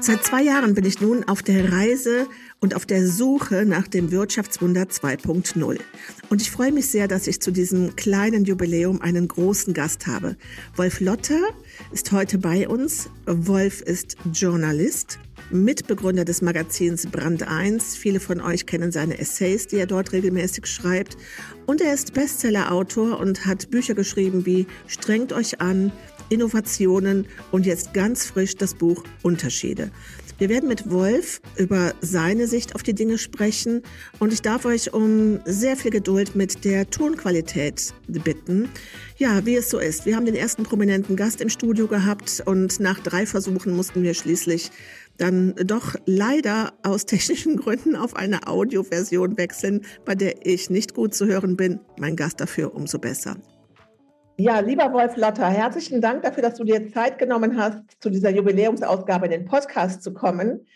Seit zwei Jahren bin ich nun auf der Reise und auf der Suche nach dem Wirtschaftswunder 2.0. Und ich freue mich sehr, dass ich zu diesem kleinen Jubiläum einen großen Gast habe. Wolf Lotter ist heute bei uns. Wolf ist Journalist, Mitbegründer des Magazins Brand 1. Viele von euch kennen seine Essays, die er dort regelmäßig schreibt. Und er ist Bestsellerautor und hat Bücher geschrieben wie Strengt euch an, Innovationen und jetzt ganz frisch das Buch Unterschiede. Wir werden mit Wolf über seine Sicht auf die Dinge sprechen und ich darf euch um sehr viel Geduld mit der Tonqualität bitten. Ja, wie es so ist. Wir haben den ersten prominenten Gast im Studio gehabt und nach drei Versuchen mussten wir schließlich dann doch leider aus technischen Gründen auf eine Audioversion wechseln, bei der ich nicht gut zu hören bin. Mein Gast dafür umso besser. Ja, lieber Wolf Lotter, herzlichen Dank dafür, dass du dir Zeit genommen hast, zu dieser Jubiläumsausgabe in den Podcast zu kommen.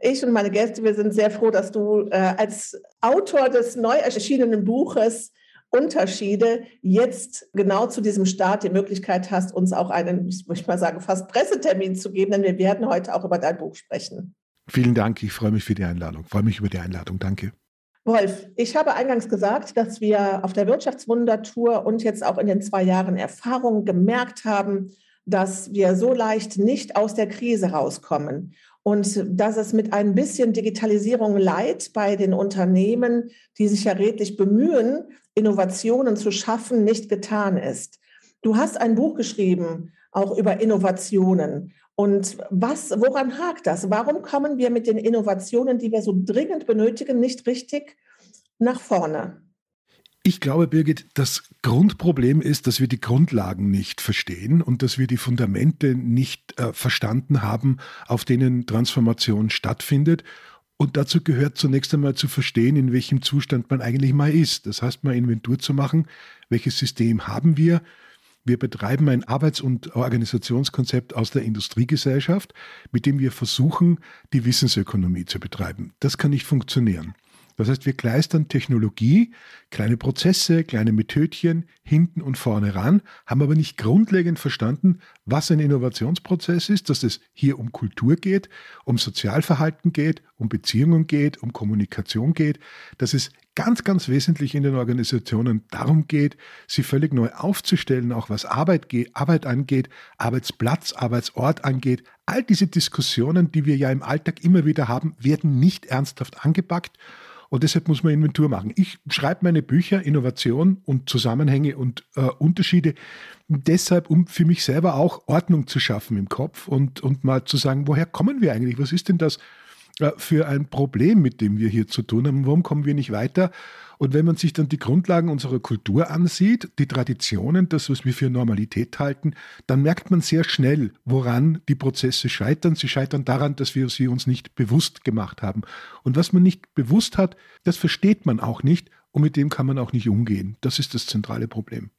Ich und meine Gäste, wir sind sehr froh, dass du äh, als Autor des neu erschienenen Buches Unterschiede jetzt genau zu diesem Start die Möglichkeit hast, uns auch einen, ich möchte mal sagen, fast Pressetermin zu geben, denn wir werden heute auch über dein Buch sprechen. Vielen Dank, ich freue mich für die Einladung, freue mich über die Einladung, danke. Wolf, ich habe eingangs gesagt, dass wir auf der Wirtschaftswundertour und jetzt auch in den zwei Jahren Erfahrung gemerkt haben, dass wir so leicht nicht aus der Krise rauskommen und dass es mit ein bisschen Digitalisierung leid bei den Unternehmen, die sich ja redlich bemühen, Innovationen zu schaffen, nicht getan ist. Du hast ein Buch geschrieben, auch über Innovationen. Und was, woran hakt das? Warum kommen wir mit den Innovationen, die wir so dringend benötigen, nicht richtig nach vorne? Ich glaube, Birgit, das Grundproblem ist, dass wir die Grundlagen nicht verstehen und dass wir die Fundamente nicht äh, verstanden haben, auf denen Transformation stattfindet. Und dazu gehört zunächst einmal zu verstehen, in welchem Zustand man eigentlich mal ist. Das heißt, mal Inventur zu machen, welches System haben wir, wir betreiben ein Arbeits- und Organisationskonzept aus der Industriegesellschaft, mit dem wir versuchen, die Wissensökonomie zu betreiben. Das kann nicht funktionieren. Das heißt, wir kleistern Technologie, kleine Prozesse, kleine Methodchen hinten und vorne ran, haben aber nicht grundlegend verstanden, was ein Innovationsprozess ist, dass es hier um Kultur geht, um Sozialverhalten geht, um Beziehungen geht, um Kommunikation geht, dass es ganz, ganz wesentlich in den Organisationen darum geht, sie völlig neu aufzustellen, auch was Arbeit, Arbeit angeht, Arbeitsplatz, Arbeitsort angeht. All diese Diskussionen, die wir ja im Alltag immer wieder haben, werden nicht ernsthaft angepackt und deshalb muss man Inventur machen. Ich schreibe meine Bücher, Innovation und Zusammenhänge und äh, Unterschiede deshalb, um für mich selber auch Ordnung zu schaffen im Kopf und, und mal zu sagen, woher kommen wir eigentlich? Was ist denn das äh, für ein Problem, mit dem wir hier zu tun haben? Warum kommen wir nicht weiter? Und wenn man sich dann die Grundlagen unserer Kultur ansieht, die Traditionen, das, was wir für Normalität halten, dann merkt man sehr schnell, woran die Prozesse scheitern. Sie scheitern daran, dass wir sie uns nicht bewusst gemacht haben. Und was man nicht bewusst hat, das versteht man auch nicht und mit dem kann man auch nicht umgehen. Das ist das zentrale Problem.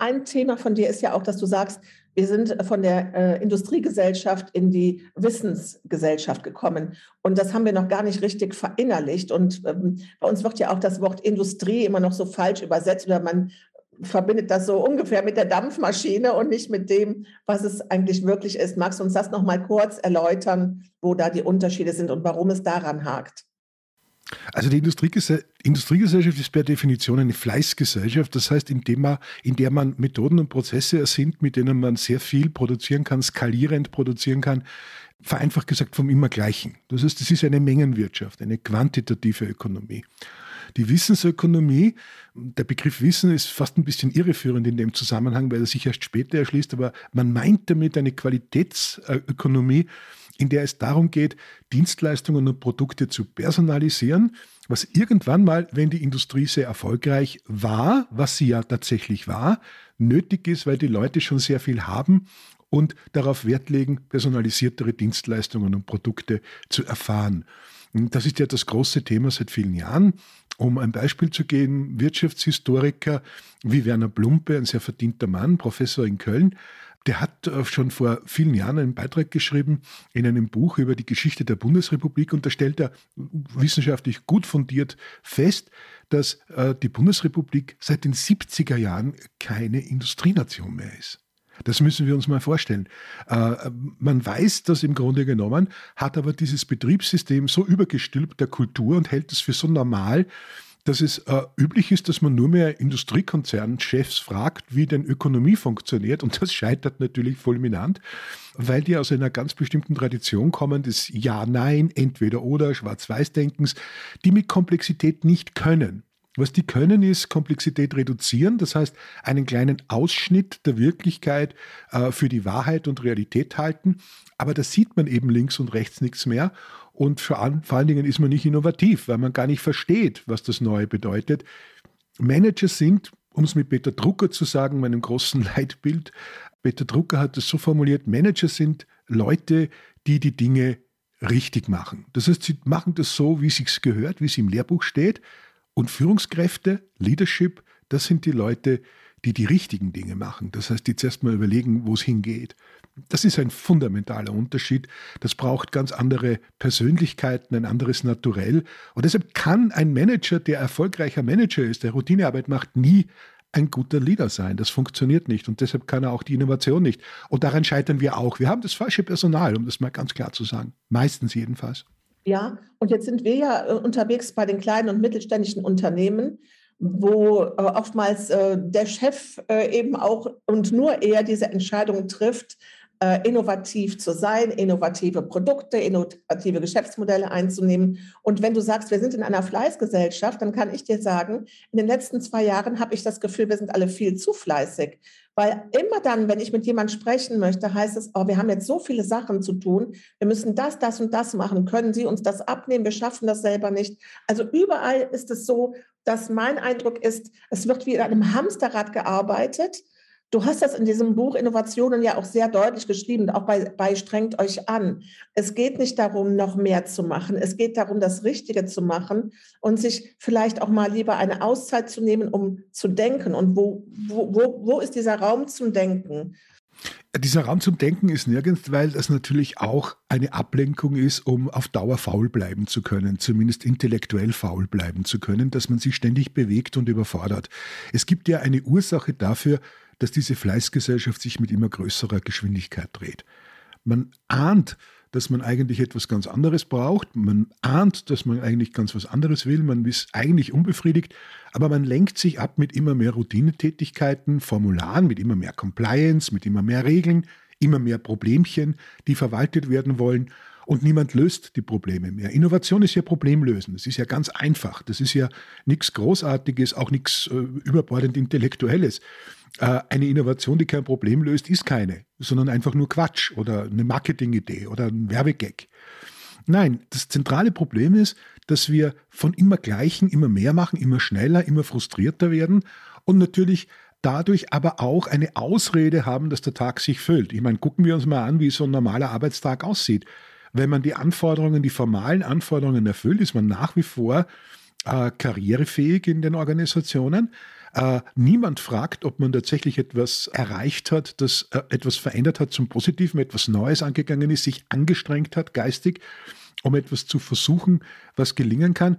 Ein Thema von dir ist ja auch, dass du sagst, wir sind von der äh, Industriegesellschaft in die Wissensgesellschaft gekommen. Und das haben wir noch gar nicht richtig verinnerlicht. Und ähm, bei uns wird ja auch das Wort Industrie immer noch so falsch übersetzt oder man verbindet das so ungefähr mit der Dampfmaschine und nicht mit dem, was es eigentlich wirklich ist. Magst du uns das noch mal kurz erläutern, wo da die Unterschiede sind und warum es daran hakt? Also die Industriegesell Industriegesellschaft ist per Definition eine Fleißgesellschaft, das heißt, in, man, in der man Methoden und Prozesse ersinnt, mit denen man sehr viel produzieren kann, skalierend produzieren kann, vereinfacht gesagt vom Immergleichen. Das heißt, es ist eine Mengenwirtschaft, eine quantitative Ökonomie. Die Wissensökonomie, der Begriff Wissen ist fast ein bisschen irreführend in dem Zusammenhang, weil er sich erst später erschließt, aber man meint damit eine Qualitätsökonomie, in der es darum geht, Dienstleistungen und Produkte zu personalisieren, was irgendwann mal, wenn die Industrie sehr erfolgreich war, was sie ja tatsächlich war, nötig ist, weil die Leute schon sehr viel haben und darauf Wert legen, personalisiertere Dienstleistungen und Produkte zu erfahren. Das ist ja das große Thema seit vielen Jahren. Um ein Beispiel zu geben, Wirtschaftshistoriker wie Werner Blumpe, ein sehr verdienter Mann, Professor in Köln, der hat äh, schon vor vielen Jahren einen Beitrag geschrieben in einem Buch über die Geschichte der Bundesrepublik und da stellt er wissenschaftlich gut fundiert fest, dass äh, die Bundesrepublik seit den 70er Jahren keine Industrienation mehr ist. Das müssen wir uns mal vorstellen. Äh, man weiß das im Grunde genommen, hat aber dieses Betriebssystem so übergestülpt der Kultur und hält es für so normal, dass es äh, üblich ist, dass man nur mehr Industriekonzernchefs fragt, wie denn Ökonomie funktioniert. Und das scheitert natürlich fulminant, weil die aus einer ganz bestimmten Tradition kommen des Ja-Nein, entweder oder, Schwarz-Weiß-Denkens, die mit Komplexität nicht können. Was die können, ist Komplexität reduzieren, das heißt einen kleinen Ausschnitt der Wirklichkeit äh, für die Wahrheit und Realität halten. Aber da sieht man eben links und rechts nichts mehr. Und vor allen, Dingen ist man nicht innovativ, weil man gar nicht versteht, was das Neue bedeutet. Manager sind, um es mit Peter Drucker zu sagen, meinem großen Leitbild, Peter Drucker hat es so formuliert, Manager sind Leute, die die Dinge richtig machen. Das heißt, sie machen das so, wie es sich gehört, wie es im Lehrbuch steht. Und Führungskräfte, Leadership, das sind die Leute, die die richtigen Dinge machen. Das heißt, die zuerst mal überlegen, wo es hingeht. Das ist ein fundamentaler Unterschied. Das braucht ganz andere Persönlichkeiten, ein anderes Naturell. Und deshalb kann ein Manager, der erfolgreicher Manager ist, der Routinearbeit macht, nie ein guter Leader sein. Das funktioniert nicht und deshalb kann er auch die Innovation nicht. Und daran scheitern wir auch. Wir haben das falsche Personal, um das mal ganz klar zu sagen. Meistens jedenfalls. Ja, und jetzt sind wir ja äh, unterwegs bei den kleinen und mittelständischen Unternehmen wo äh, oftmals äh, der Chef eben auch und nur er diese Entscheidung trifft, innovativ zu sein, innovative Produkte, innovative Geschäftsmodelle einzunehmen. Und wenn du sagst, wir sind in einer Fleißgesellschaft, dann kann ich dir sagen, in den letzten zwei Jahren habe ich das Gefühl, wir sind alle viel zu fleißig. Weil immer dann, wenn ich mit jemandem sprechen möchte, heißt es, oh, wir haben jetzt so viele Sachen zu tun, wir müssen das, das und das machen. Können Sie uns das abnehmen? Wir schaffen das selber nicht. Also überall ist es so, dass mein Eindruck ist, es wird wie in einem Hamsterrad gearbeitet Du hast das in diesem Buch Innovationen ja auch sehr deutlich geschrieben, auch bei, bei Strengt euch an. Es geht nicht darum, noch mehr zu machen. Es geht darum, das Richtige zu machen und sich vielleicht auch mal lieber eine Auszeit zu nehmen, um zu denken. Und wo, wo, wo, wo ist dieser Raum zum Denken? Dieser Raum zum Denken ist nirgends, weil das natürlich auch eine Ablenkung ist, um auf Dauer faul bleiben zu können, zumindest intellektuell faul bleiben zu können, dass man sich ständig bewegt und überfordert. Es gibt ja eine Ursache dafür, dass diese Fleißgesellschaft sich mit immer größerer Geschwindigkeit dreht. Man ahnt, dass man eigentlich etwas ganz anderes braucht. Man ahnt, dass man eigentlich ganz was anderes will. Man ist eigentlich unbefriedigt, aber man lenkt sich ab mit immer mehr Routinetätigkeiten, Formularen, mit immer mehr Compliance, mit immer mehr Regeln, immer mehr Problemchen, die verwaltet werden wollen. Und niemand löst die Probleme mehr. Innovation ist ja Problemlösen. Das ist ja ganz einfach. Das ist ja nichts Großartiges, auch nichts äh, überbordend Intellektuelles. Äh, eine Innovation, die kein Problem löst, ist keine, sondern einfach nur Quatsch oder eine Marketingidee oder ein Werbegag. Nein, das zentrale Problem ist, dass wir von immer Gleichen immer mehr machen, immer schneller, immer frustrierter werden und natürlich dadurch aber auch eine Ausrede haben, dass der Tag sich füllt. Ich meine, gucken wir uns mal an, wie so ein normaler Arbeitstag aussieht. Wenn man die Anforderungen, die formalen Anforderungen erfüllt, ist man nach wie vor äh, karrierefähig in den Organisationen. Äh, niemand fragt, ob man tatsächlich etwas erreicht hat, das äh, etwas verändert hat zum Positiven, etwas Neues angegangen ist, sich angestrengt hat, geistig, um etwas zu versuchen, was gelingen kann.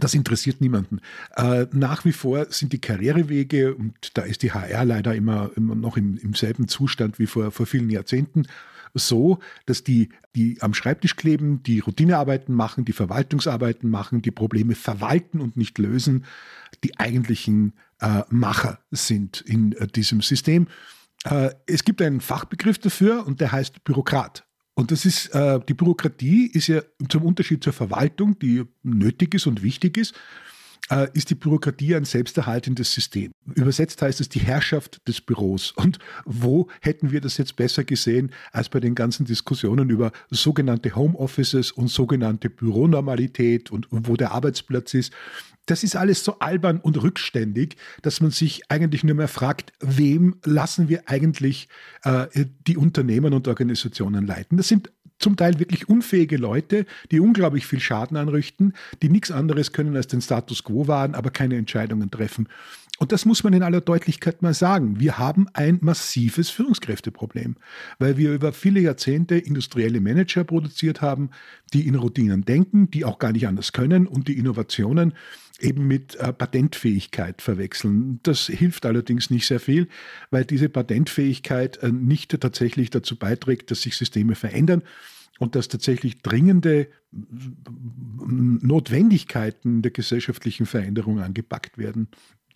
Das interessiert niemanden. Äh, nach wie vor sind die Karrierewege, und da ist die HR leider immer, immer noch im, im selben Zustand wie vor, vor vielen Jahrzehnten, so, dass die, die am Schreibtisch kleben, die Routinearbeiten machen, die Verwaltungsarbeiten machen, die Probleme verwalten und nicht lösen, die eigentlichen äh, Macher sind in äh, diesem System. Äh, es gibt einen Fachbegriff dafür und der heißt Bürokrat. Und das ist, äh, die Bürokratie ist ja zum Unterschied zur Verwaltung, die nötig ist und wichtig ist, äh, ist die Bürokratie ein selbsterhaltendes System. Übersetzt heißt es die Herrschaft des Büros. Und wo hätten wir das jetzt besser gesehen als bei den ganzen Diskussionen über sogenannte Homeoffices und sogenannte Büronormalität und wo der Arbeitsplatz ist? Das ist alles so albern und rückständig, dass man sich eigentlich nur mehr fragt, wem lassen wir eigentlich äh, die Unternehmen und Organisationen leiten? Das sind zum Teil wirklich unfähige Leute, die unglaublich viel Schaden anrichten, die nichts anderes können als den Status quo wahren, aber keine Entscheidungen treffen. Und das muss man in aller Deutlichkeit mal sagen. Wir haben ein massives Führungskräfteproblem, weil wir über viele Jahrzehnte industrielle Manager produziert haben, die in Routinen denken, die auch gar nicht anders können und die Innovationen eben mit äh, Patentfähigkeit verwechseln. Das hilft allerdings nicht sehr viel, weil diese Patentfähigkeit äh, nicht tatsächlich dazu beiträgt, dass sich Systeme verändern und dass tatsächlich dringende Notwendigkeiten der gesellschaftlichen Veränderung angepackt werden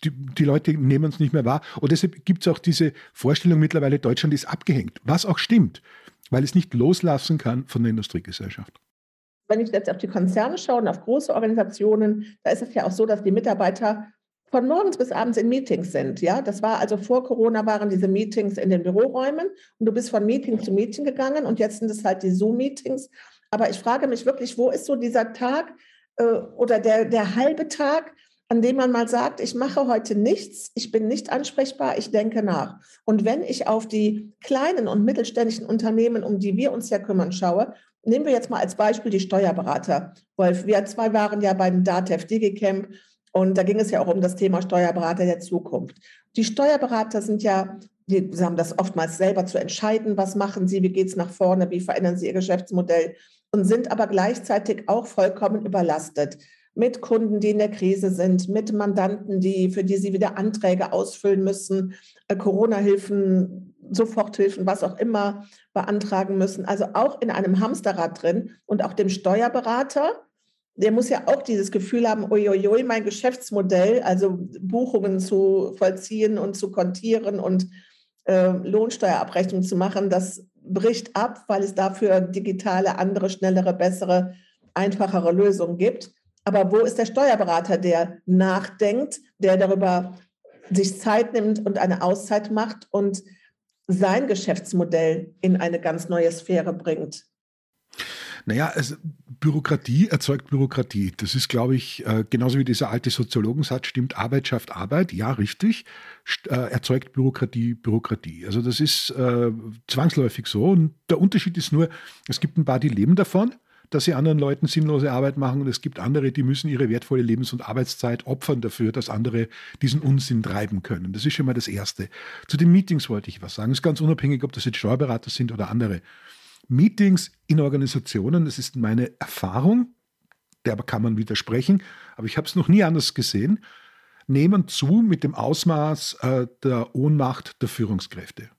die, die Leute nehmen es nicht mehr wahr. Und deshalb gibt es auch diese Vorstellung mittlerweile, Deutschland ist abgehängt, was auch stimmt, weil es nicht loslassen kann von der Industriegesellschaft. Wenn ich jetzt auf die Konzerne schaue und auf große Organisationen, da ist es ja auch so, dass die Mitarbeiter von morgens bis abends in Meetings sind. Ja, das war also vor Corona waren diese Meetings in den Büroräumen und du bist von Meeting zu Meeting gegangen und jetzt sind es halt die Zoom-Meetings. Aber ich frage mich wirklich, wo ist so dieser Tag äh, oder der, der halbe Tag, an dem man mal sagt, ich mache heute nichts, ich bin nicht ansprechbar, ich denke nach. Und wenn ich auf die kleinen und mittelständischen Unternehmen, um die wir uns ja kümmern, schaue, nehmen wir jetzt mal als Beispiel die Steuerberater. Wolf, wir zwei waren ja beim DATEV DigiCamp und da ging es ja auch um das Thema Steuerberater der Zukunft. Die Steuerberater sind ja, die haben das oftmals selber zu entscheiden, was machen sie, wie geht es nach vorne, wie verändern sie ihr Geschäftsmodell und sind aber gleichzeitig auch vollkommen überlastet mit Kunden, die in der Krise sind, mit Mandanten, die, für die sie wieder Anträge ausfüllen müssen, äh, Corona-Hilfen, Soforthilfen, was auch immer beantragen müssen. Also auch in einem Hamsterrad drin und auch dem Steuerberater, der muss ja auch dieses Gefühl haben, uiuiui, mein Geschäftsmodell, also Buchungen zu vollziehen und zu kontieren und äh, Lohnsteuerabrechnung zu machen, das bricht ab, weil es dafür digitale, andere, schnellere, bessere, einfachere Lösungen gibt. Aber wo ist der Steuerberater, der nachdenkt, der darüber sich Zeit nimmt und eine Auszeit macht und sein Geschäftsmodell in eine ganz neue Sphäre bringt? Naja, also Bürokratie erzeugt Bürokratie. Das ist, glaube ich, äh, genauso wie dieser alte Soziologensatz stimmt, Arbeit schafft Arbeit. Ja, richtig. Äh, erzeugt Bürokratie Bürokratie. Also das ist äh, zwangsläufig so. Und der Unterschied ist nur, es gibt ein paar, die leben davon dass sie anderen Leuten sinnlose Arbeit machen und es gibt andere, die müssen ihre wertvolle Lebens- und Arbeitszeit opfern dafür, dass andere diesen Unsinn treiben können. Das ist schon mal das Erste. Zu den Meetings wollte ich was sagen. Es ist ganz unabhängig, ob das jetzt Steuerberater sind oder andere. Meetings in Organisationen, das ist meine Erfahrung, der kann man widersprechen, aber ich habe es noch nie anders gesehen, nehmen zu mit dem Ausmaß äh, der Ohnmacht der Führungskräfte.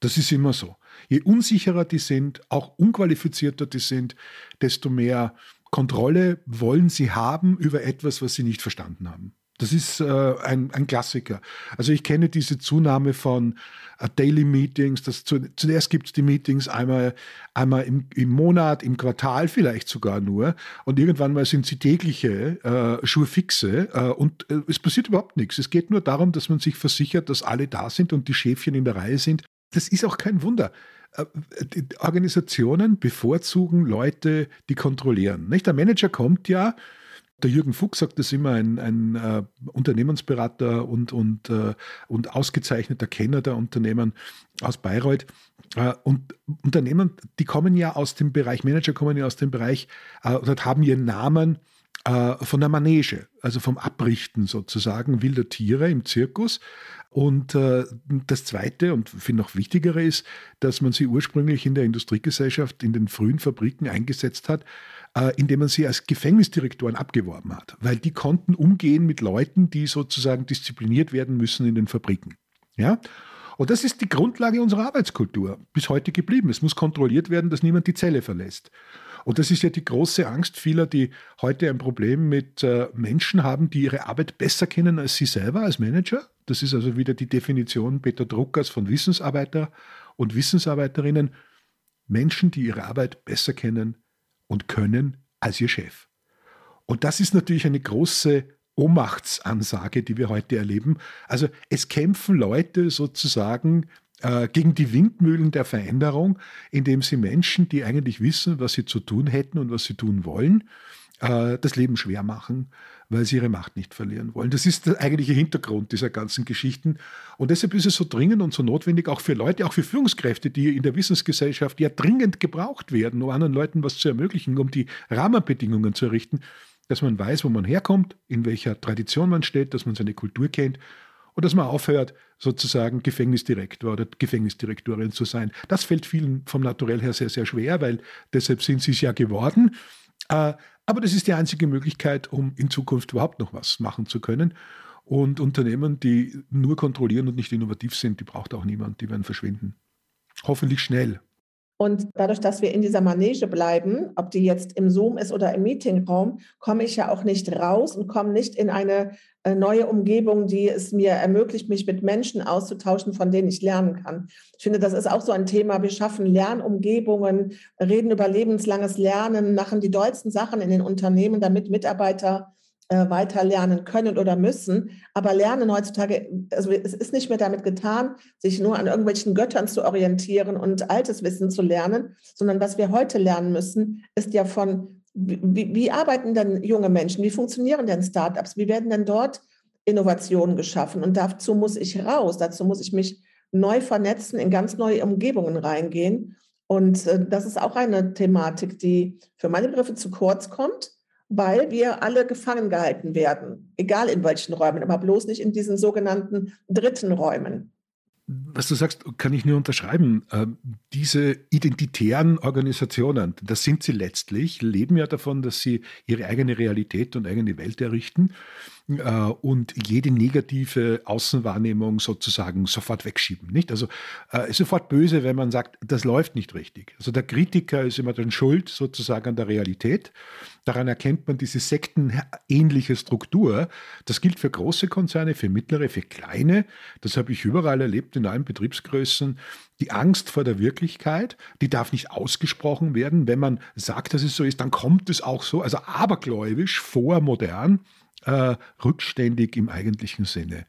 Das ist immer so. Je unsicherer die sind, auch unqualifizierter die sind, desto mehr Kontrolle wollen sie haben über etwas, was sie nicht verstanden haben. Das ist äh, ein, ein, Klassiker. Also ich kenne diese Zunahme von äh, Daily Meetings. Zu, zuerst gibt es die Meetings einmal, einmal im, im, Monat, im Quartal vielleicht sogar nur. Und irgendwann mal sind sie tägliche äh, Schurfixe äh, und äh, es passiert überhaupt nichts. Es geht nur darum, dass man sich versichert, dass alle da sind und die Schäfchen in der Reihe sind das ist auch kein Wunder. Äh, die Organisationen bevorzugen Leute, die kontrollieren. Nicht? Der Manager kommt ja, der Jürgen Fuchs sagt das immer, ein, ein uh, Unternehmensberater und, und, uh, und ausgezeichneter Kenner der Unternehmen aus Bayreuth. Uh, und Unternehmen, die kommen ja aus dem Bereich, Manager kommen ja aus dem Bereich oder haben ihren Namen von der Manege, also vom Abrichten sozusagen wilder Tiere im Zirkus. Und äh, das Zweite und viel noch wichtigere ist, dass man sie ursprünglich in der Industriegesellschaft in den frühen Fabriken eingesetzt hat, äh, indem man sie als Gefängnisdirektoren abgeworben hat, weil die konnten umgehen mit Leuten, die sozusagen diszipliniert werden müssen in den Fabriken. Ja? Und das ist die Grundlage unserer Arbeitskultur bis heute geblieben. Es muss kontrolliert werden, dass niemand die Zelle verlässt. Und das ist ja die große Angst vieler, die heute ein Problem mit äh, Menschen haben, die ihre Arbeit besser kennen als sie selber als Manager. Das ist also wieder die Definition Peter Druckers von Wissensarbeiter und Wissensarbeiterinnen. Menschen, die ihre Arbeit besser kennen und können als ihr Chef. Und das ist natürlich eine große Ohnmachtsansage, die wir heute erleben. Also es kämpfen Leute sozusagen äh, gegen die Windmühlen der Veränderung, indem sie Menschen, die eigentlich wissen, was sie zu tun hätten und was sie tun wollen, äh, das Leben schwer machen, weil sie ihre Macht nicht verlieren wollen. Das ist der eigentliche Hintergrund dieser ganzen Geschichten. Und deshalb ist es so dringend und so notwendig, auch für Leute, auch für Führungskräfte, die in der Wissensgesellschaft ja dringend gebraucht werden, um anderen Leuten was zu ermöglichen, um die Rahmenbedingungen zu errichten, dass man weiß, wo man herkommt, in welcher Tradition man steht, dass man seine Kultur kennt und dass man aufhört, sozusagen Gefängnisdirektor oder Gefängnisdirektorin zu sein. Das fällt vielen vom Naturell her sehr, sehr schwer, weil deshalb sind sie es ja geworden. Äh, aber das ist die einzige Möglichkeit, um in Zukunft überhaupt noch was machen zu können. Und Unternehmen, die nur kontrollieren und nicht innovativ sind, die braucht auch niemand, die werden verschwinden. Hoffentlich schnell. Und dadurch, dass wir in dieser Manege bleiben, ob die jetzt im Zoom ist oder im Meetingraum, komme ich ja auch nicht raus und komme nicht in eine äh, neue Umgebung, die es mir ermöglicht, mich mit Menschen auszutauschen, von denen ich lernen kann. Ich finde, das ist auch so ein Thema. Wir schaffen Lernumgebungen, reden über lebenslanges Lernen, machen die dollsten Sachen in den Unternehmen, damit Mitarbeiter äh, weiter lernen können oder müssen. Aber Lernen heutzutage, also es ist nicht mehr damit getan, sich nur an irgendwelchen Göttern zu orientieren und altes Wissen zu lernen, sondern was wir heute lernen müssen, ist ja von, wie, wie arbeiten denn junge Menschen, wie funktionieren denn Startups, wie werden denn dort Innovationen geschaffen? Und dazu muss ich raus, dazu muss ich mich neu vernetzen, in ganz neue Umgebungen reingehen. Und äh, das ist auch eine Thematik, die für meine Begriffe zu kurz kommt weil wir alle gefangen gehalten werden, egal in welchen Räumen, aber bloß nicht in diesen sogenannten dritten Räumen. Was du sagst, kann ich nur unterschreiben. Ähm, diese identitären Organisationen, das sind sie letztlich, leben ja davon, dass sie ihre eigene Realität und eigene Welt errichten. Äh, und jede negative Außenwahrnehmung sozusagen sofort wegschieben. Nicht? Also äh, sofort böse, wenn man sagt, das läuft nicht richtig. Also der Kritiker ist immer dann schuld sozusagen an der Realität. Daran erkennt man diese sektenähnliche Struktur. Das gilt für große Konzerne, für mittlere, für kleine. Das habe ich überall erlebt in allen Betriebsgrößen. Die Angst vor der Wirklichkeit, die darf nicht ausgesprochen werden. Wenn man sagt, dass es so ist, dann kommt es auch so. Also abergläubisch, vormodern äh, rückständig im eigentlichen Sinne.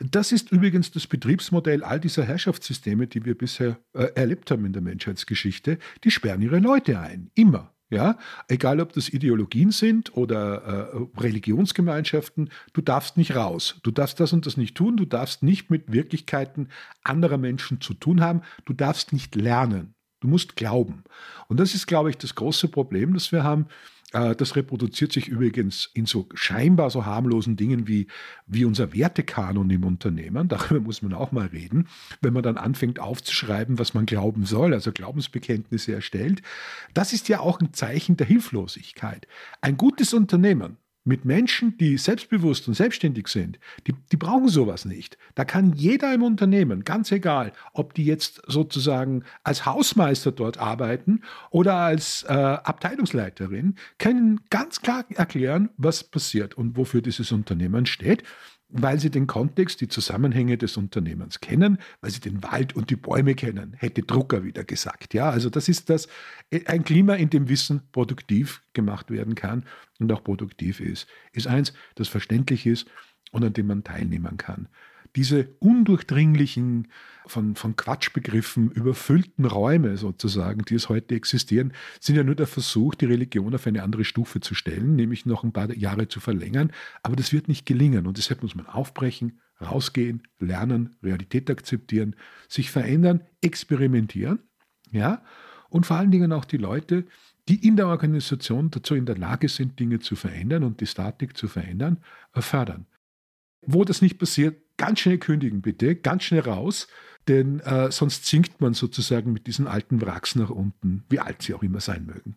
Das ist übrigens das Betriebsmodell all dieser Herrschaftssysteme, die wir bisher äh, erlebt haben in der Menschheitsgeschichte. Die sperren ihre Leute ein, immer. Ja, egal ob das Ideologien sind oder äh, Religionsgemeinschaften, du darfst nicht raus. Du darfst das und das nicht tun. Du darfst nicht mit Wirklichkeiten anderer Menschen zu tun haben. Du darfst nicht lernen. Du musst glauben. Und das ist, glaube ich, das große Problem, das wir haben das reproduziert sich übrigens in so scheinbar so harmlosen Dingen wie, wie unser Wertekanon im Unternehmen. Darüber muss man auch mal reden. Wenn man dann anfängt aufzuschreiben, was man glauben soll, also Glaubensbekenntnisse erstellt, das ist ja auch ein Zeichen der Hilflosigkeit. Ein gutes Unternehmen mit Menschen, die selbstbewusst und selbstständig sind, die, die brauchen sowas nicht. Da kann jeder im Unternehmen, ganz egal, ob die jetzt sozusagen als Hausmeister dort arbeiten oder als äh, Abteilungsleiterin, können ganz klar erklären, was passiert und wofür dieses Unternehmen steht weil sie den Kontext, die Zusammenhänge des Unternehmens kennen, weil sie den Wald und die Bäume kennen, hätte Drucker wieder gesagt. Ja, also das ist das, ein Klima, in dem Wissen produktiv gemacht werden kann und auch produktiv ist, ist eins, das verständlich ist und an dem man teilnehmen kann diese undurchdringlichen, von, von Quatschbegriffen überfüllten Räume sozusagen, die es heute existieren, sind ja nur der Versuch, die Religion auf eine andere Stufe zu stellen, nämlich noch ein paar Jahre zu verlängern. Aber das wird nicht gelingen und deshalb muss man aufbrechen, rausgehen, lernen, Realität akzeptieren, sich verändern, experimentieren, ja, und vor allen Dingen auch die Leute, die in der Organisation dazu in der Lage sind, Dinge zu verändern und die Statik zu verändern, fördern. Wo das nicht passiert, ganz schnell kündigen, bitte, ganz schnell raus, denn äh, sonst sinkt man sozusagen mit diesen alten Wracks nach unten, wie alt sie auch immer sein mögen.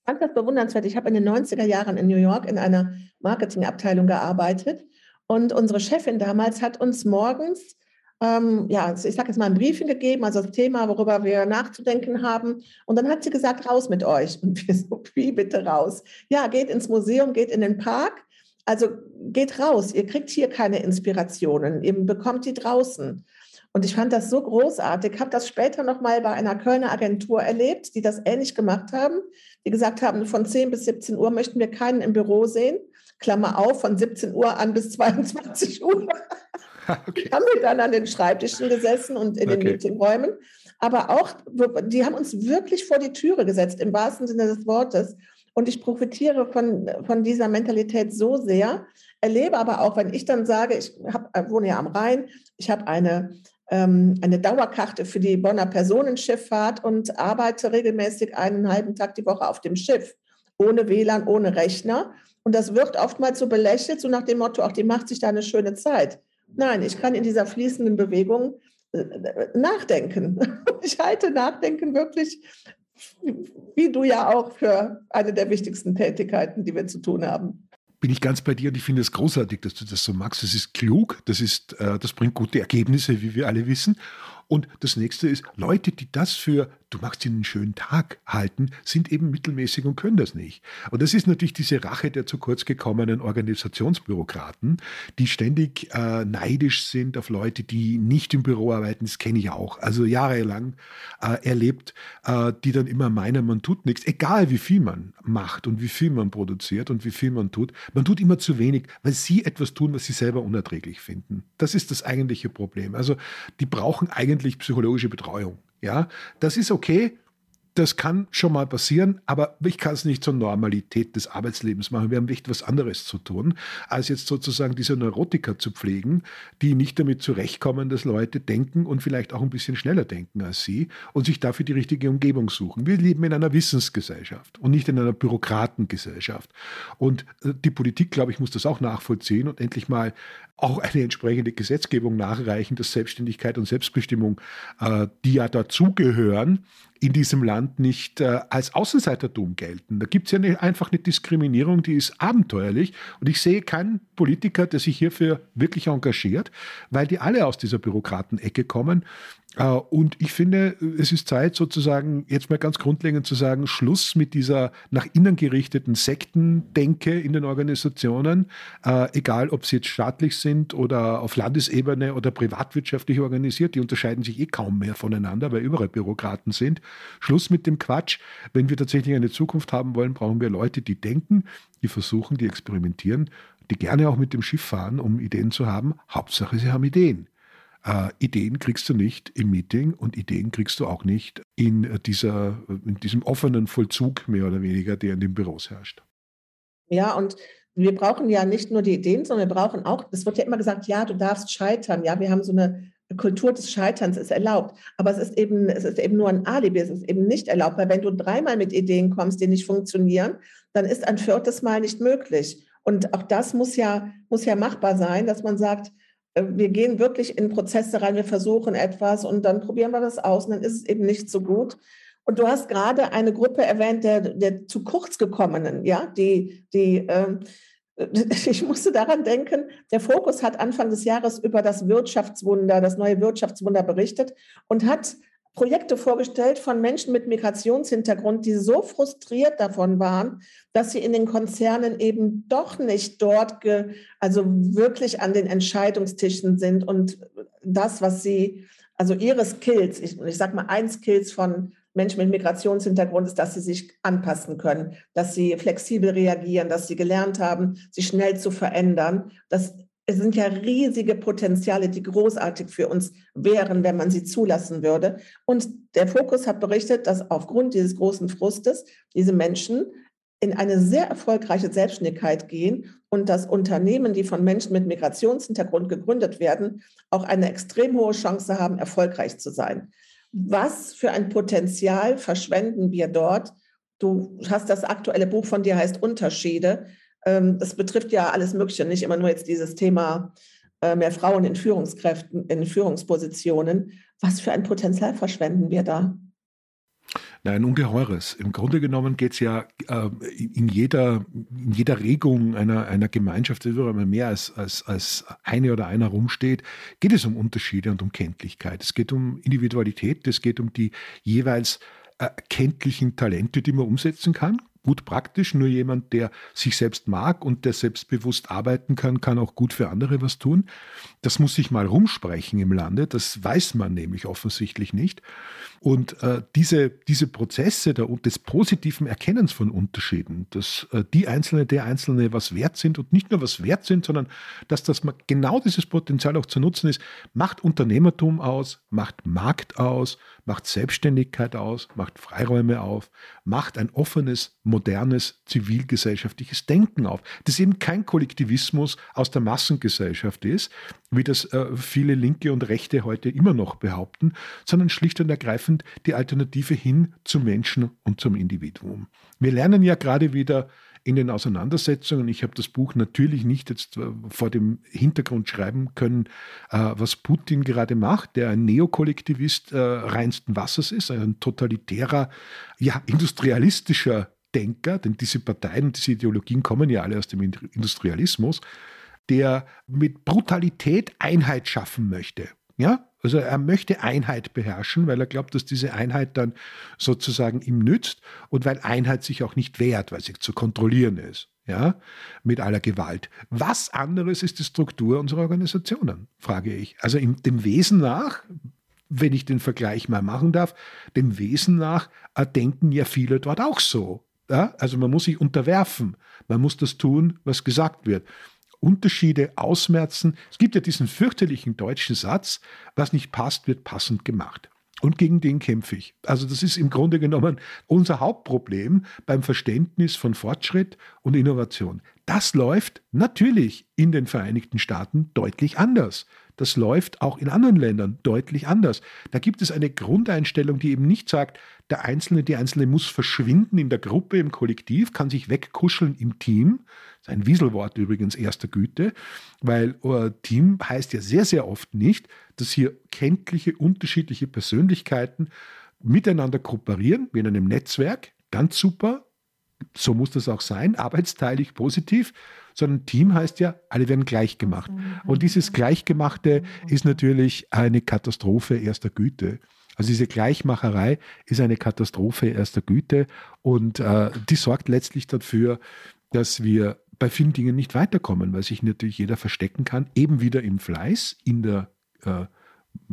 Ich fand das bewundernswert. Ich habe in den 90er Jahren in New York in einer Marketingabteilung gearbeitet und unsere Chefin damals hat uns morgens ähm, ja, ich sage jetzt mal ein Briefing gegeben, also das Thema, worüber wir nachzudenken haben. Und dann hat sie gesagt, raus mit euch. Und wir so, wie bitte raus? Ja, geht ins Museum, geht in den Park, also geht raus, ihr kriegt hier keine Inspirationen, ihr bekommt die draußen. Und ich fand das so großartig, habe das später nochmal bei einer Kölner Agentur erlebt, die das ähnlich gemacht haben, die gesagt haben, von 10 bis 17 Uhr möchten wir keinen im Büro sehen. Klammer auf, von 17 Uhr an bis 22 Uhr. Okay. haben wir dann an den Schreibtischen gesessen und in okay. den Meetingräumen. Aber auch, die haben uns wirklich vor die Türe gesetzt, im wahrsten Sinne des Wortes. Und ich profitiere von, von dieser Mentalität so sehr, erlebe aber auch, wenn ich dann sage, ich hab, äh, wohne ja am Rhein, ich habe eine, ähm, eine Dauerkarte für die Bonner Personenschifffahrt und arbeite regelmäßig einen halben Tag die Woche auf dem Schiff, ohne WLAN, ohne Rechner. Und das wird oftmals so belächelt, so nach dem Motto, auch die macht sich da eine schöne Zeit. Nein, ich kann in dieser fließenden Bewegung äh, nachdenken. Ich halte Nachdenken wirklich, wie du ja auch, für eine der wichtigsten Tätigkeiten, die wir zu tun haben bin ich ganz bei dir und ich finde es großartig, dass du das so magst. Das ist klug, das, ist, äh, das bringt gute Ergebnisse, wie wir alle wissen. Und das nächste ist, Leute, die das für du machst ihnen einen schönen Tag halten, sind eben mittelmäßig und können das nicht. Und das ist natürlich diese Rache der zu kurz gekommenen Organisationsbürokraten, die ständig äh, neidisch sind auf Leute, die nicht im Büro arbeiten. Das kenne ich auch. Also jahrelang äh, erlebt, äh, die dann immer meinen, man tut nichts, egal wie viel man macht und wie viel man produziert und wie viel man tut. Man tut immer zu wenig, weil sie etwas tun, was sie selber unerträglich finden. Das ist das eigentliche Problem. Also die brauchen eigentlich psychologische Betreuung. Ja, das ist okay. Das kann schon mal passieren, aber ich kann es nicht zur Normalität des Arbeitslebens machen. Wir haben echt was anderes zu tun, als jetzt sozusagen diese Neurotiker zu pflegen, die nicht damit zurechtkommen, dass Leute denken und vielleicht auch ein bisschen schneller denken als sie und sich dafür die richtige Umgebung suchen. Wir leben in einer Wissensgesellschaft und nicht in einer Bürokratengesellschaft. Und äh, die Politik, glaube ich, muss das auch nachvollziehen und endlich mal auch eine entsprechende Gesetzgebung nachreichen, dass Selbstständigkeit und Selbstbestimmung, äh, die ja dazugehören, in diesem Land nicht äh, als Außenseitertum gelten. Da gibt es ja eine, einfach eine Diskriminierung, die ist abenteuerlich. Und ich sehe keinen Politiker, der sich hierfür wirklich engagiert, weil die alle aus dieser Bürokratenecke kommen. Äh, und ich finde, es ist Zeit, sozusagen jetzt mal ganz grundlegend zu sagen, Schluss mit dieser nach innen gerichteten Sektendenke in den Organisationen, äh, egal ob sie jetzt staatlich sind oder auf Landesebene oder privatwirtschaftlich organisiert, die unterscheiden sich eh kaum mehr voneinander, weil überall Bürokraten sind. Schluss mit dem Quatsch. Wenn wir tatsächlich eine Zukunft haben wollen, brauchen wir Leute, die denken, die versuchen, die experimentieren, die gerne auch mit dem Schiff fahren, um Ideen zu haben. Hauptsache, sie haben Ideen. Äh, Ideen kriegst du nicht im Meeting und Ideen kriegst du auch nicht in, dieser, in diesem offenen Vollzug mehr oder weniger, der in den Büros herrscht. Ja, und wir brauchen ja nicht nur die Ideen, sondern wir brauchen auch, es wird ja immer gesagt, ja, du darfst scheitern. Ja, wir haben so eine Kultur des Scheiterns ist erlaubt. Aber es ist eben, es ist eben nur ein Alibi, es ist eben nicht erlaubt, weil wenn du dreimal mit Ideen kommst, die nicht funktionieren, dann ist ein viertes Mal nicht möglich. Und auch das muss ja, muss ja machbar sein, dass man sagt, äh, wir gehen wirklich in Prozesse rein, wir versuchen etwas und dann probieren wir das aus und dann ist es eben nicht so gut. Und du hast gerade eine Gruppe erwähnt, der, der zu kurz gekommenen, ja, die, die, äh, ich musste daran denken, der Fokus hat Anfang des Jahres über das Wirtschaftswunder, das neue Wirtschaftswunder berichtet und hat Projekte vorgestellt von Menschen mit Migrationshintergrund, die so frustriert davon waren, dass sie in den Konzernen eben doch nicht dort, ge, also wirklich an den Entscheidungstischen sind und das, was sie, also ihre Skills, ich, ich sage mal ein Skills von Menschen mit Migrationshintergrund ist, dass sie sich anpassen können, dass sie flexibel reagieren, dass sie gelernt haben, sich schnell zu verändern. Das es sind ja riesige Potenziale, die großartig für uns wären, wenn man sie zulassen würde. Und der Fokus hat berichtet, dass aufgrund dieses großen Frustes diese Menschen in eine sehr erfolgreiche Selbstständigkeit gehen und dass Unternehmen, die von Menschen mit Migrationshintergrund gegründet werden, auch eine extrem hohe Chance haben, erfolgreich zu sein. Was für ein Potenzial verschwenden wir dort? Du hast das aktuelle Buch von dir heißt Unterschiede. Ähm, das betrifft ja alles Mögliche, nicht immer nur jetzt dieses Thema äh, mehr Frauen in Führungskräften, in Führungspositionen. Was für ein Potenzial verschwenden wir da? Nein, ungeheures. Im Grunde genommen geht es ja äh, in, jeder, in jeder Regung einer, einer Gemeinschaft, die überall mehr als, als, als eine oder einer rumsteht, geht es um Unterschiede und um Kenntlichkeit. Es geht um Individualität, es geht um die jeweils erkenntlichen Talente, die man umsetzen kann gut praktisch. Nur jemand, der sich selbst mag und der selbstbewusst arbeiten kann, kann auch gut für andere was tun. Das muss sich mal rumsprechen im Lande. Das weiß man nämlich offensichtlich nicht. Und äh, diese, diese Prozesse der, des positiven Erkennens von Unterschieden, dass äh, die Einzelne, der Einzelne was wert sind und nicht nur was wert sind, sondern dass das genau dieses Potenzial auch zu nutzen ist, macht Unternehmertum aus, macht Markt aus, macht Selbstständigkeit aus, macht Freiräume auf, macht ein offenes, modernes, zivilgesellschaftliches Denken auf, das eben kein Kollektivismus aus der Massengesellschaft ist, wie das äh, viele Linke und Rechte heute immer noch behaupten, sondern schlicht und ergreifend die Alternative hin zum Menschen und zum Individuum. Wir lernen ja gerade wieder in den Auseinandersetzungen. Ich habe das Buch natürlich nicht jetzt äh, vor dem Hintergrund schreiben können, äh, was Putin gerade macht, der ein Neokollektivist äh, reinsten Wassers ist, ein totalitärer, ja, industrialistischer Denker, denn diese Parteien diese Ideologien kommen ja alle aus dem Industrialismus, der mit Brutalität Einheit schaffen möchte. Ja, also er möchte Einheit beherrschen, weil er glaubt, dass diese Einheit dann sozusagen ihm nützt und weil Einheit sich auch nicht wehrt, weil sie zu kontrollieren ist. Ja, mit aller Gewalt. Was anderes ist die Struktur unserer Organisationen, frage ich. Also im, dem Wesen nach, wenn ich den Vergleich mal machen darf, dem Wesen nach äh, denken ja viele dort auch so. Ja? Also man muss sich unterwerfen, man muss das tun, was gesagt wird. Unterschiede ausmerzen. Es gibt ja diesen fürchterlichen deutschen Satz, was nicht passt, wird passend gemacht. Und gegen den kämpfe ich. Also das ist im Grunde genommen unser Hauptproblem beim Verständnis von Fortschritt und Innovation. Das läuft natürlich in den Vereinigten Staaten deutlich anders. Das läuft auch in anderen Ländern deutlich anders. Da gibt es eine Grundeinstellung, die eben nicht sagt, der Einzelne, die Einzelne muss verschwinden in der Gruppe, im Kollektiv, kann sich wegkuscheln im Team. Das ist ein Wieselwort übrigens erster Güte, weil uh, Team heißt ja sehr, sehr oft nicht, dass hier kenntliche, unterschiedliche Persönlichkeiten miteinander kooperieren, wie in einem Netzwerk. Ganz super, so muss das auch sein, arbeitsteilig, positiv, sondern Team heißt ja, alle werden gleich gemacht. Und dieses Gleichgemachte ist natürlich eine Katastrophe erster Güte. Also diese Gleichmacherei ist eine Katastrophe erster Güte und äh, die sorgt letztlich dafür, dass wir bei vielen Dingen nicht weiterkommen, weil sich natürlich jeder verstecken kann, eben wieder im Fleiß, in der äh,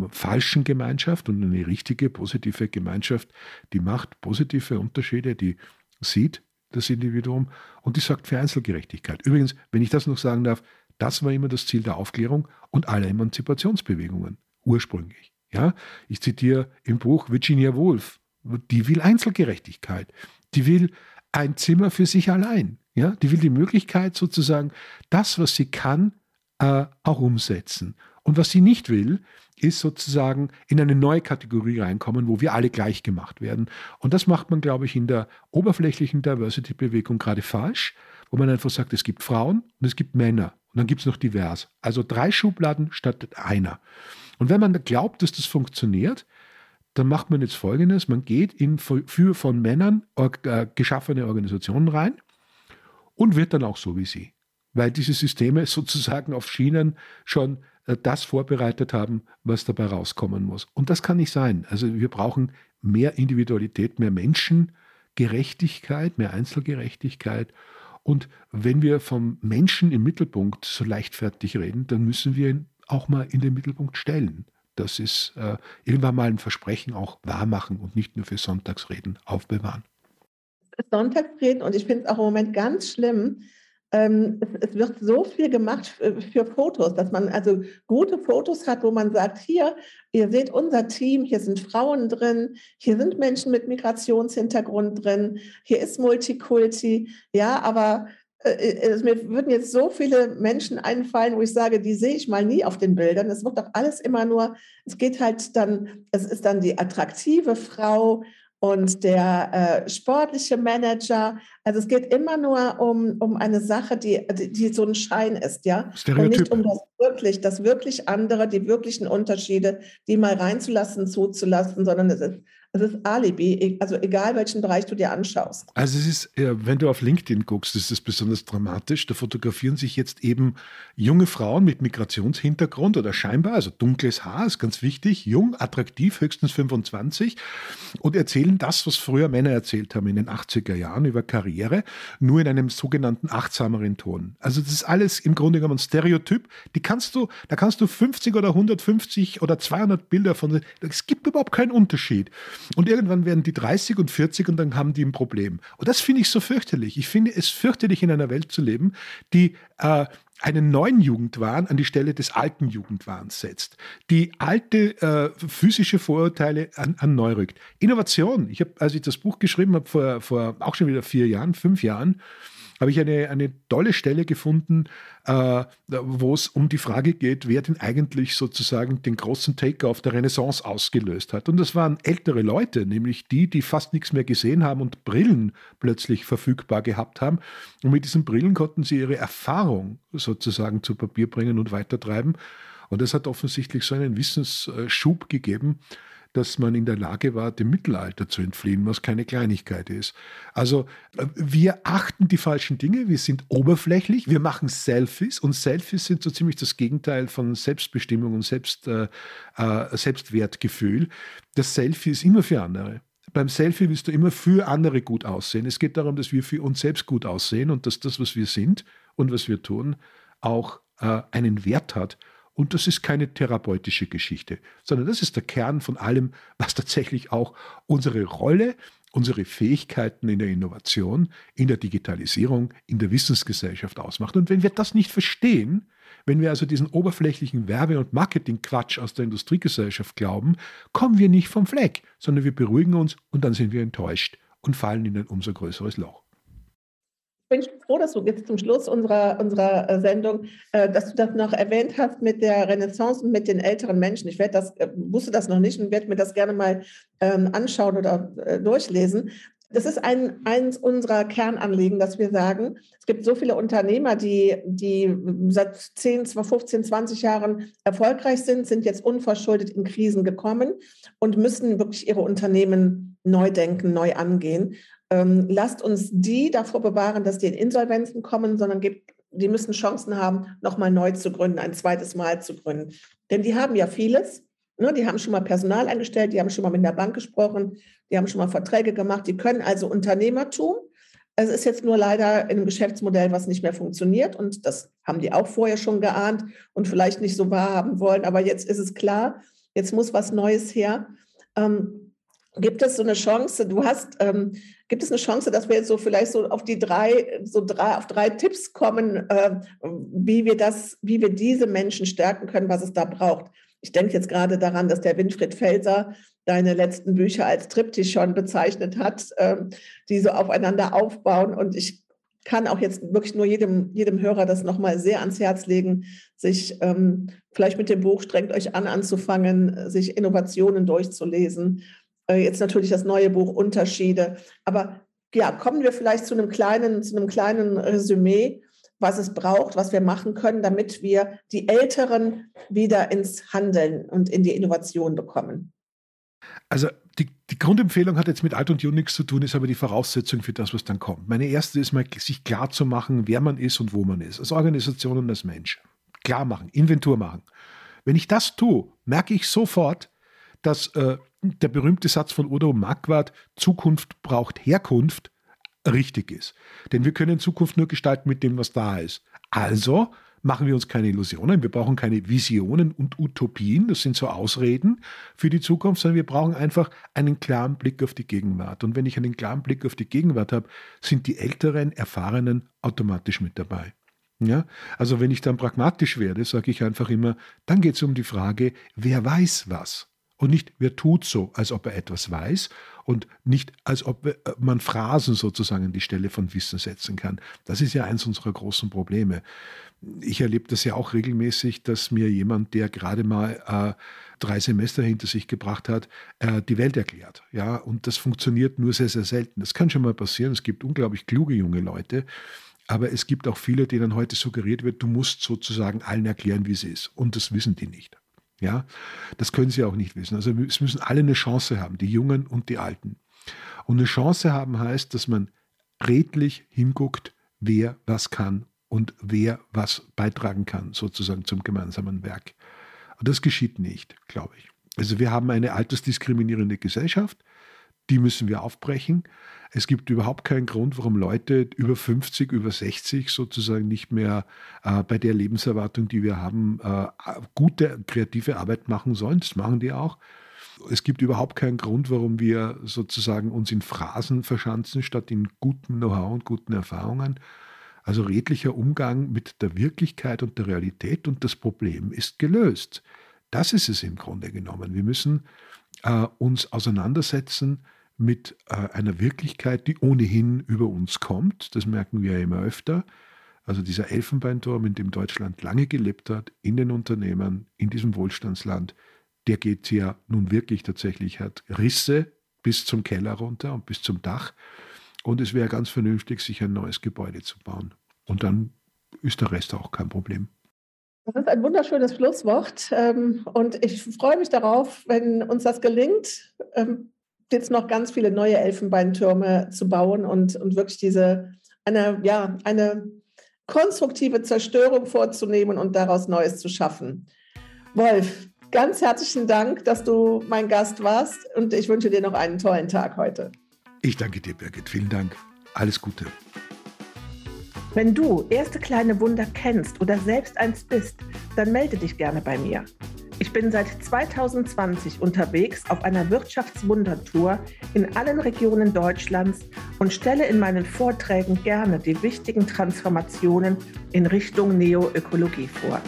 falschen Gemeinschaft und eine richtige, positive Gemeinschaft, die macht positive Unterschiede, die sieht das Individuum und die sorgt für Einzelgerechtigkeit. Übrigens, wenn ich das noch sagen darf, das war immer das Ziel der Aufklärung und aller Emanzipationsbewegungen, ursprünglich. Ja, ich zitiere im Buch Virginia Woolf, die will Einzelgerechtigkeit, die will ein Zimmer für sich allein. Ja, die will die Möglichkeit sozusagen, das, was sie kann, äh, auch umsetzen. Und was sie nicht will, ist sozusagen in eine neue Kategorie reinkommen, wo wir alle gleich gemacht werden. Und das macht man, glaube ich, in der oberflächlichen Diversity-Bewegung gerade falsch, wo man einfach sagt, es gibt Frauen und es gibt Männer und dann gibt es noch divers. Also drei Schubladen statt einer. Und wenn man glaubt, dass das funktioniert, dann macht man jetzt Folgendes. Man geht in für von Männern äh, geschaffene Organisationen rein und wird dann auch so wie sie. Weil diese Systeme sozusagen auf Schienen schon das vorbereitet haben, was dabei rauskommen muss. Und das kann nicht sein. Also wir brauchen mehr Individualität, mehr Menschengerechtigkeit, mehr Einzelgerechtigkeit. Und wenn wir vom Menschen im Mittelpunkt so leichtfertig reden, dann müssen wir ihn auch mal in den Mittelpunkt stellen. Das ist äh, irgendwann mal ein Versprechen auch wahrmachen und nicht nur für Sonntagsreden aufbewahren. Sonntagsreden und ich finde es auch im Moment ganz schlimm. Ähm, es, es, wird so viel gemacht für, für, Fotos, dass man also gute Fotos hat, wo man sagt, hier, ihr seht unser Team, hier sind Frauen drin, hier sind Menschen mit Migrationshintergrund drin, hier ist Multikulti, ja, aber äh, äh, mir würden jetzt so viele Menschen einfallen, wo ich sage, die sehe ich mal nie auf den Bildern. Es wird doch alles immer nur, es geht halt dann, es ist dann die attraktive Frau und der äh, sportliche Manager. Also es geht immer nur um, um eine Sache, die, die, die so ein Schein ist, ja. Stereotyp. Und nicht um das wirklich, das wirklich andere, die wirklichen Unterschiede, die mal reinzulassen, zuzulassen, sondern es ist es ist Alibi, e, also egal welchen Bereich du dir anschaust. Also es ist, wenn du auf LinkedIn guckst, ist es besonders dramatisch. Da fotografieren sich jetzt eben junge Frauen mit Migrationshintergrund oder scheinbar, also dunkles Haar, ist ganz wichtig, jung, attraktiv, höchstens 25 und erzählen das, was früher Männer erzählt haben in den 80er Jahren über Karriere, nur in einem sogenannten achtsameren Ton. Also das ist alles im Grunde genommen Stereotyp. Die kannst du, da kannst du 50 oder 150 oder 200 Bilder von, es gibt überhaupt keinen Unterschied. Und irgendwann werden die 30 und 40 und dann haben die ein Problem. Und das finde ich so fürchterlich. Ich finde es fürchterlich, in einer Welt zu leben, die äh, einen neuen Jugendwahn an die Stelle des alten Jugendwahns setzt, die alte äh, physische Vorurteile an, an neu rückt. Innovation. Ich habe, als ich das Buch geschrieben habe, vor, vor auch schon wieder vier Jahren, fünf Jahren, habe ich eine, eine tolle Stelle gefunden, äh, wo es um die Frage geht, wer denn eigentlich sozusagen den großen Take-off der Renaissance ausgelöst hat. Und das waren ältere Leute, nämlich die, die fast nichts mehr gesehen haben und Brillen plötzlich verfügbar gehabt haben. Und mit diesen Brillen konnten sie ihre Erfahrung sozusagen zu Papier bringen und weitertreiben. Und das hat offensichtlich so einen Wissensschub gegeben, dass man in der Lage war, dem Mittelalter zu entfliehen, was keine Kleinigkeit ist. Also äh, wir achten die falschen Dinge, wir sind oberflächlich, wir machen Selfies und Selfies sind so ziemlich das Gegenteil von Selbstbestimmung und Selbst, äh, äh, Selbstwertgefühl. Das Selfie ist immer für andere. Beim Selfie willst du immer für andere gut aussehen. Es geht darum, dass wir für uns selbst gut aussehen und dass das, was wir sind und was wir tun, auch äh, einen Wert hat und das ist keine therapeutische Geschichte, sondern das ist der Kern von allem, was tatsächlich auch unsere Rolle, unsere Fähigkeiten in der Innovation, in der Digitalisierung, in der Wissensgesellschaft ausmacht. Und wenn wir das nicht verstehen, wenn wir also diesen oberflächlichen Werbe- und Marketingquatsch aus der Industriegesellschaft glauben, kommen wir nicht vom Fleck, sondern wir beruhigen uns und dann sind wir enttäuscht und fallen in ein umso größeres Loch bin froh, dass du jetzt zum Schluss unserer, unserer äh, Sendung, äh, dass du das noch erwähnt hast mit der Renaissance und mit den älteren Menschen. Ich werde das, äh, wusste das noch nicht und werde mir das gerne mal ähm, anschauen oder äh, durchlesen. Das ist ein, eins unserer Kernanliegen, dass wir sagen, es gibt so viele Unternehmer, die, die seit 10, 15, 20 Jahren erfolgreich sind, sind jetzt unverschuldet in Krisen gekommen und müssen wirklich ihre Unternehmen neu denken, neu angehen ähm, lasst uns die davor bewahren, dass die in Insolvenzen kommen, sondern gibt, die müssen Chancen haben, nochmal neu zu gründen, ein zweites Mal zu gründen. Denn die haben ja vieles. Ne? Die haben schon mal Personal eingestellt, die haben schon mal mit der Bank gesprochen, die haben schon mal Verträge gemacht, die können also Unternehmertum. Es ist jetzt nur leider in einem Geschäftsmodell, was nicht mehr funktioniert. Und das haben die auch vorher schon geahnt und vielleicht nicht so wahrhaben wollen. Aber jetzt ist es klar, jetzt muss was Neues her. Ähm, gibt es so eine Chance? Du hast ähm, Gibt es eine Chance, dass wir jetzt so vielleicht so auf die drei, so drei, auf drei Tipps kommen, äh, wie wir das, wie wir diese Menschen stärken können, was es da braucht? Ich denke jetzt gerade daran, dass der Winfried Felser deine letzten Bücher als Triptych schon bezeichnet hat, äh, die so aufeinander aufbauen. Und ich kann auch jetzt wirklich nur jedem, jedem Hörer das nochmal sehr ans Herz legen, sich ähm, vielleicht mit dem Buch Strengt euch an anzufangen, sich Innovationen durchzulesen jetzt natürlich das neue Buch Unterschiede. Aber ja, kommen wir vielleicht zu einem kleinen, zu einem kleinen Resümee, was es braucht, was wir machen können, damit wir die Älteren wieder ins Handeln und in die Innovation bekommen. Also die, die, Grundempfehlung hat jetzt mit alt und jung nichts zu tun, ist aber die Voraussetzung für das, was dann kommt. Meine erste ist mal, sich klar zu machen, wer man ist und wo man ist, als Organisation und als Mensch. Klar machen, Inventur machen. Wenn ich das tue, merke ich sofort, dass äh, der berühmte Satz von Udo Marquardt, Zukunft braucht Herkunft, richtig ist. Denn wir können Zukunft nur gestalten mit dem, was da ist. Also machen wir uns keine Illusionen, wir brauchen keine Visionen und Utopien, das sind so Ausreden für die Zukunft, sondern wir brauchen einfach einen klaren Blick auf die Gegenwart. Und wenn ich einen klaren Blick auf die Gegenwart habe, sind die Älteren, Erfahrenen automatisch mit dabei. Ja, also wenn ich dann pragmatisch werde, sage ich einfach immer, dann geht es um die Frage, wer weiß was? Und nicht, wer tut so, als ob er etwas weiß und nicht, als ob äh, man Phrasen sozusagen an die Stelle von Wissen setzen kann. Das ist ja eins unserer großen Probleme. Ich erlebe das ja auch regelmäßig, dass mir jemand, der gerade mal äh, drei Semester hinter sich gebracht hat, äh, die Welt erklärt. Ja, und das funktioniert nur sehr, sehr selten. Das kann schon mal passieren. Es gibt unglaublich kluge junge Leute. Aber es gibt auch viele, denen heute suggeriert wird, du musst sozusagen allen erklären, wie es ist. Und das wissen die nicht. Ja, das können sie auch nicht wissen. Also es müssen alle eine Chance haben, die Jungen und die Alten. Und eine Chance haben heißt, dass man redlich hinguckt, wer was kann und wer was beitragen kann, sozusagen zum gemeinsamen Werk. Und das geschieht nicht, glaube ich. Also wir haben eine altersdiskriminierende Gesellschaft, die müssen wir aufbrechen. Es gibt überhaupt keinen Grund, warum Leute über 50, über 60 sozusagen nicht mehr äh, bei der Lebenserwartung, die wir haben, äh, gute kreative Arbeit machen sollen. Das machen die auch. Es gibt überhaupt keinen Grund, warum wir sozusagen uns in Phrasen verschanzen, statt in guten Know-how und guten Erfahrungen. Also redlicher Umgang mit der Wirklichkeit und der Realität und das Problem ist gelöst. Das ist es im Grunde genommen. Wir müssen äh, uns auseinandersetzen mit äh, einer Wirklichkeit, die ohnehin über uns kommt. Das merken wir ja immer öfter. Also dieser Elfenbeinturm, in dem Deutschland lange gelebt hat, in den Unternehmen, in diesem Wohlstandsland, der geht ja nun wirklich tatsächlich, hat Risse bis zum Keller runter und bis zum Dach. Und es wäre ganz vernünftig, sich ein neues Gebäude zu bauen. Und dann ist der Rest auch kein Problem. Das ist ein wunderschönes Schlusswort. Ähm, und ich freue mich darauf, wenn uns das gelingt, ähm, jetzt noch ganz viele neue Elfenbeintürme zu bauen und, und wirklich diese, eine, ja, eine konstruktive Zerstörung vorzunehmen und daraus Neues zu schaffen. Wolf, ganz herzlichen Dank, dass du mein Gast warst und ich wünsche dir noch einen tollen Tag heute. Ich danke dir, Birgit. Vielen Dank. Alles Gute. Wenn du erste kleine Wunder kennst oder selbst eins bist, dann melde dich gerne bei mir. Ich bin seit 2020 unterwegs auf einer Wirtschaftswundertour in allen Regionen Deutschlands und stelle in meinen Vorträgen gerne die wichtigen Transformationen in Richtung Neoökologie vor.